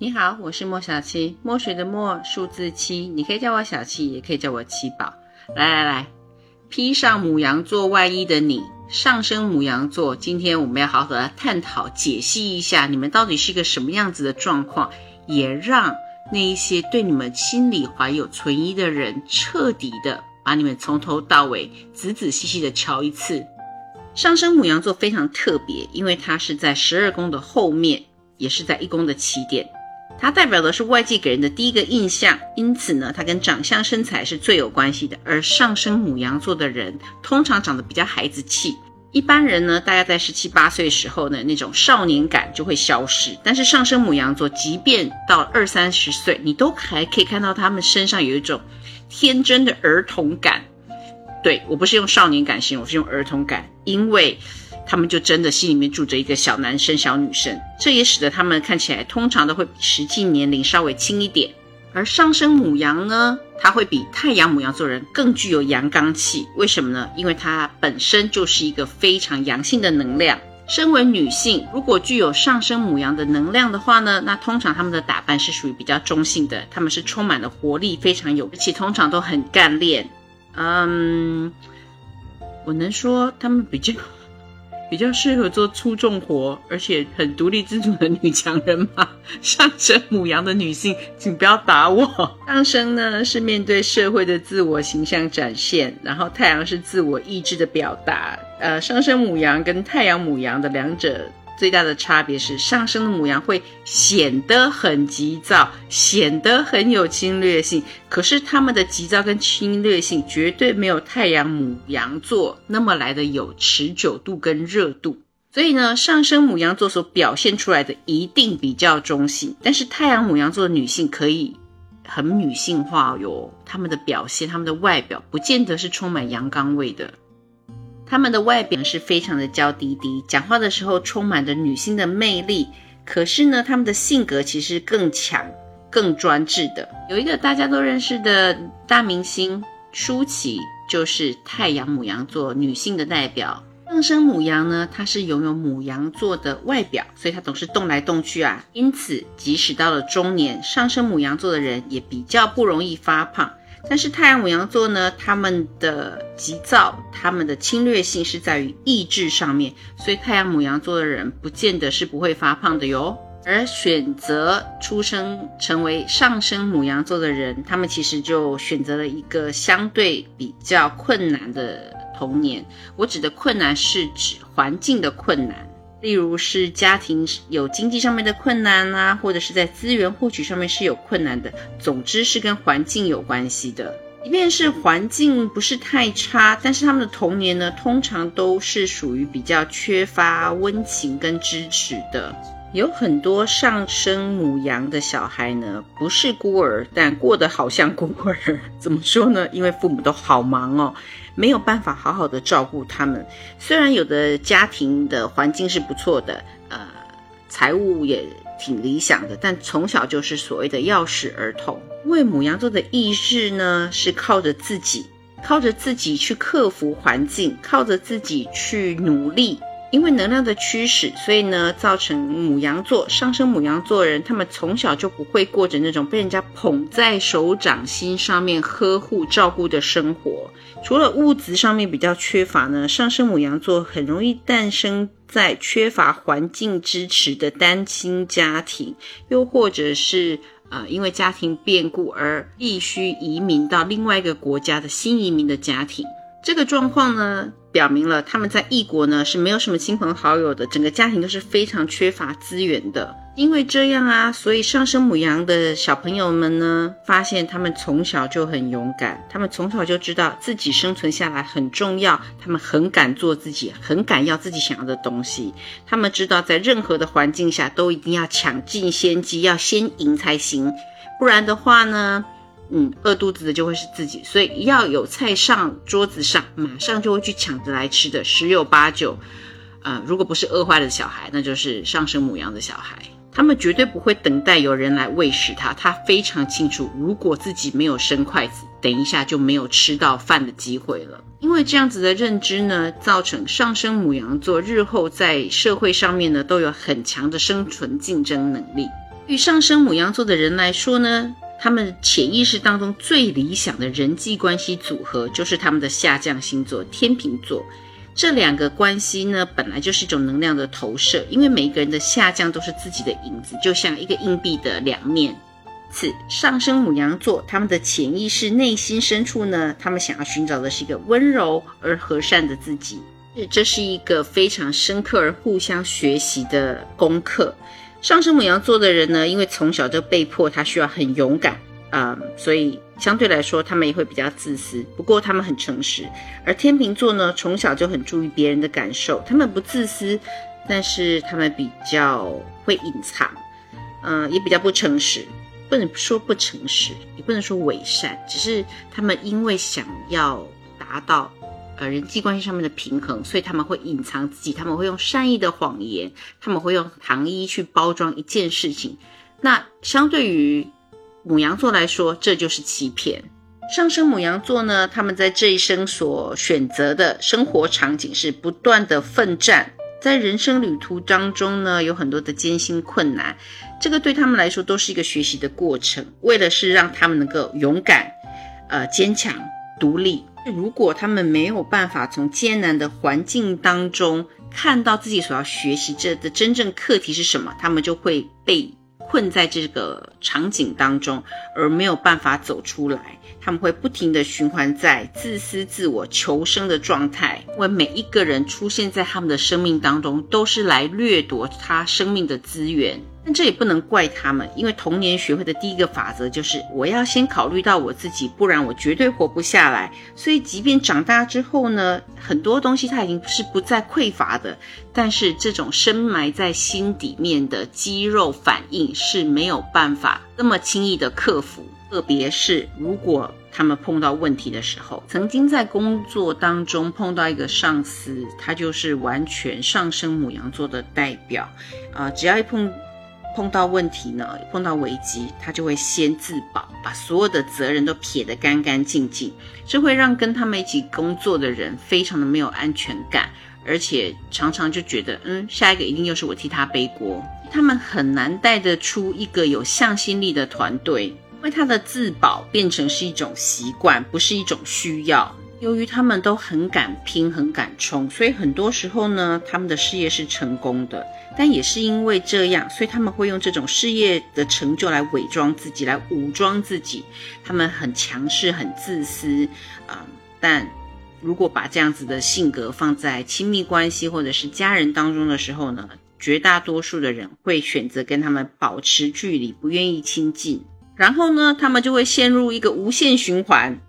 你好，我是莫小七，墨水的墨，数字七，你可以叫我小七，也可以叫我七宝。来来来，披上母羊座外衣的你，上升母羊座，今天我们要好好的探讨、解析一下，你们到底是一个什么样子的状况，也让那一些对你们心里怀有存疑的人，彻底的把你们从头到尾仔仔细细的瞧一次。上升母羊座非常特别，因为它是在十二宫的后面，也是在一宫的起点。它代表的是外界给人的第一个印象，因此呢，它跟长相、身材是最有关系的。而上升母羊座的人通常长得比较孩子气，一般人呢，大概在十七八岁时候呢，那种少年感就会消失。但是上升母羊座，即便到二三十岁，你都还可以看到他们身上有一种天真的儿童感。对我不是用少年感形容，我是用儿童感，因为。他们就真的心里面住着一个小男生、小女生，这也使得他们看起来通常都会比实际年龄稍微轻一点。而上升母羊呢，它会比太阳母羊座人更具有阳刚气。为什么呢？因为它本身就是一个非常阳性的能量。身为女性，如果具有上升母羊的能量的话呢，那通常他们的打扮是属于比较中性的，他们是充满了活力，非常有，而且通常都很干练。嗯，我能说他们比较。比较适合做粗重活，而且很独立自主的女强人吗？上升母羊的女性，请不要打我。上升呢是面对社会的自我形象展现，然后太阳是自我意志的表达。呃，上升母羊跟太阳母羊的两者。最大的差别是，上升的母羊会显得很急躁，显得很有侵略性。可是他们的急躁跟侵略性绝对没有太阳母羊座那么来的有持久度跟热度。所以呢，上升母羊座所表现出来的一定比较中性，但是太阳母羊座的女性可以很女性化哟，她们的表现，她们的外表不见得是充满阳刚味的。他们的外表是非常的娇滴滴，讲话的时候充满着女性的魅力。可是呢，他们的性格其实更强、更专制的。有一个大家都认识的大明星舒淇，就是太阳母羊座女性的代表。上升母羊呢，她是拥有母羊座的外表，所以她总是动来动去啊。因此，即使到了中年，上升母羊座的人也比较不容易发胖。但是太阳母羊座呢，他们的急躁、他们的侵略性是在于意志上面，所以太阳母羊座的人不见得是不会发胖的哟。而选择出生成为上升母羊座的人，他们其实就选择了一个相对比较困难的童年。我指的困难是指环境的困难。例如是家庭有经济上面的困难啊，或者是在资源获取上面是有困难的。总之是跟环境有关系的。即便是环境不是太差，但是他们的童年呢，通常都是属于比较缺乏温情跟支持的。有很多上升母羊的小孩呢，不是孤儿，但过得好像孤儿。怎么说呢？因为父母都好忙哦。没有办法好好的照顾他们。虽然有的家庭的环境是不错的，呃，财务也挺理想的，但从小就是所谓的钥匙儿童。因为母羊座的意志呢，是靠着自己，靠着自己去克服环境，靠着自己去努力。因为能量的驱使，所以呢，造成母羊座上升母羊座人，他们从小就不会过着那种被人家捧在手掌心上面呵护照顾的生活。除了物质上面比较缺乏呢，上升母羊座很容易诞生在缺乏环境支持的单亲家庭，又或者是呃因为家庭变故而必须移民到另外一个国家的新移民的家庭。这个状况呢？表明了他们在异国呢是没有什么亲朋好友的，整个家庭都是非常缺乏资源的。因为这样啊，所以上升母羊的小朋友们呢，发现他们从小就很勇敢，他们从小就知道自己生存下来很重要，他们很敢做自己，很敢要自己想要的东西。他们知道在任何的环境下都一定要抢尽先机，要先赢才行，不然的话呢？嗯，饿肚子的就会是自己，所以要有菜上桌子上，马上就会去抢着来吃的，十有八九，呃，如果不是饿坏了的小孩，那就是上升母羊的小孩，他们绝对不会等待有人来喂食他，他非常清楚，如果自己没有伸筷子，等一下就没有吃到饭的机会了。因为这样子的认知呢，造成上升母羊座日后在社会上面呢，都有很强的生存竞争能力。与上升母羊座的人来说呢，他们潜意识当中最理想的人际关系组合就是他们的下降星座天秤座。这两个关系呢，本来就是一种能量的投射，因为每一个人的下降都是自己的影子，就像一个硬币的两面。此上升母羊座，他们的潜意识内心深处呢，他们想要寻找的是一个温柔而和善的自己。这是一个非常深刻而互相学习的功课。上升母羊座的人呢，因为从小就被迫他需要很勇敢啊，所以。相对来说，他们也会比较自私，不过他们很诚实。而天秤座呢，从小就很注意别人的感受，他们不自私，但是他们比较会隐藏，嗯，也比较不诚实。不能说不诚实，也不能说伪善，只是他们因为想要达到呃人际关系上面的平衡，所以他们会隐藏自己，他们会用善意的谎言，他们会用糖衣去包装一件事情。那相对于。母羊座来说，这就是欺骗。上升母羊座呢，他们在这一生所选择的生活场景是不断的奋战，在人生旅途当中呢，有很多的艰辛困难，这个对他们来说都是一个学习的过程。为了是让他们能够勇敢、呃坚强、独立。如果他们没有办法从艰难的环境当中看到自己所要学习这的真正课题是什么，他们就会被。困在这个场景当中，而没有办法走出来，他们会不停的循环在自私自我求生的状态。因为每一个人出现在他们的生命当中，都是来掠夺他生命的资源。但这也不能怪他们，因为童年学会的第一个法则就是我要先考虑到我自己，不然我绝对活不下来。所以，即便长大之后呢，很多东西他已经是不再匮乏的，但是这种深埋在心底面的肌肉反应是没有办法那么轻易的克服。特别是如果他们碰到问题的时候，曾经在工作当中碰到一个上司，他就是完全上升母羊座的代表啊，只要一碰。碰到问题呢，碰到危机，他就会先自保，把所有的责任都撇得干干净净，这会让跟他们一起工作的人非常的没有安全感，而且常常就觉得，嗯，下一个一定又是我替他背锅，他们很难带得出一个有向心力的团队，因为他的自保变成是一种习惯，不是一种需要。由于他们都很敢拼、很敢冲，所以很多时候呢，他们的事业是成功的。但也是因为这样，所以他们会用这种事业的成就来伪装自己，来武装自己。他们很强势、很自私啊。但如果把这样子的性格放在亲密关系或者是家人当中的时候呢，绝大多数的人会选择跟他们保持距离，不愿意亲近。然后呢，他们就会陷入一个无限循环。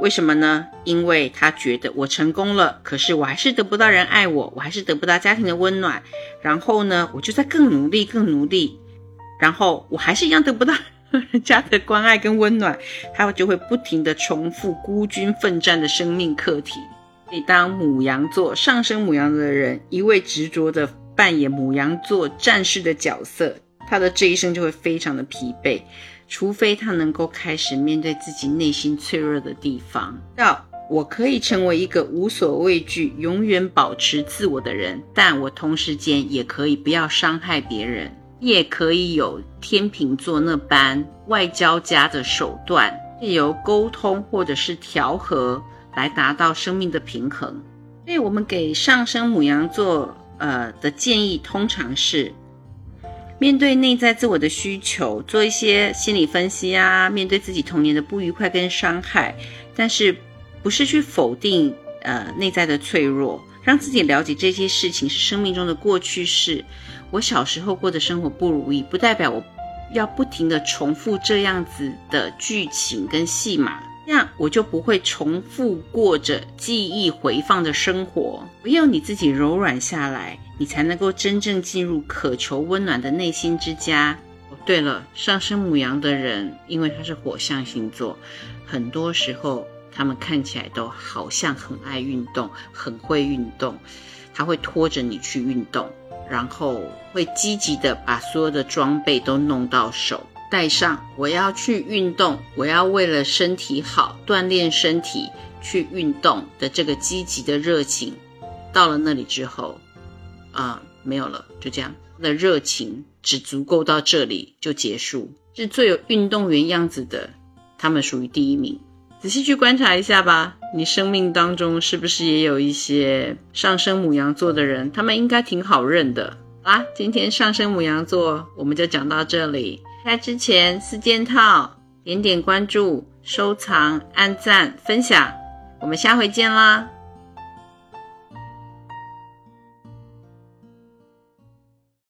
为什么呢？因为他觉得我成功了，可是我还是得不到人爱我，我还是得不到家庭的温暖。然后呢，我就在更努力、更努力，然后我还是一样得不到人家的关爱跟温暖。他就会不停的重复孤军奋战的生命课题。所以，当母羊座上升母羊座的人一味执着的扮演母羊座战士的角色，他的这一生就会非常的疲惫。除非他能够开始面对自己内心脆弱的地方，要我可以成为一个无所畏惧、永远保持自我的人，但我同时间也可以不要伤害别人，也可以有天秤座那般外交家的手段，借由沟通或者是调和来达到生命的平衡。所以，我们给上升母羊座呃的建议通常是。面对内在自我的需求，做一些心理分析啊，面对自己童年的不愉快跟伤害，但是不是去否定呃内在的脆弱，让自己了解这些事情是生命中的过去式。我小时候过的生活不如意，不代表我要不停的重复这样子的剧情跟戏码。这样我就不会重复过着记忆回放的生活。唯有你自己柔软下来，你才能够真正进入渴求温暖的内心之家。哦，对了，上升母羊的人，因为他是火象星座，很多时候他们看起来都好像很爱运动，很会运动。他会拖着你去运动，然后会积极的把所有的装备都弄到手。带上，我要去运动，我要为了身体好，锻炼身体去运动的这个积极的热情，到了那里之后，啊，没有了，就这样。的热情只足够到这里就结束，是最有运动员样子的，他们属于第一名。仔细去观察一下吧，你生命当中是不是也有一些上升母羊座的人？他们应该挺好认的啊。今天上升母羊座我们就讲到这里。开之前四件套，点点关注、收藏、按赞、分享，我们下回见啦。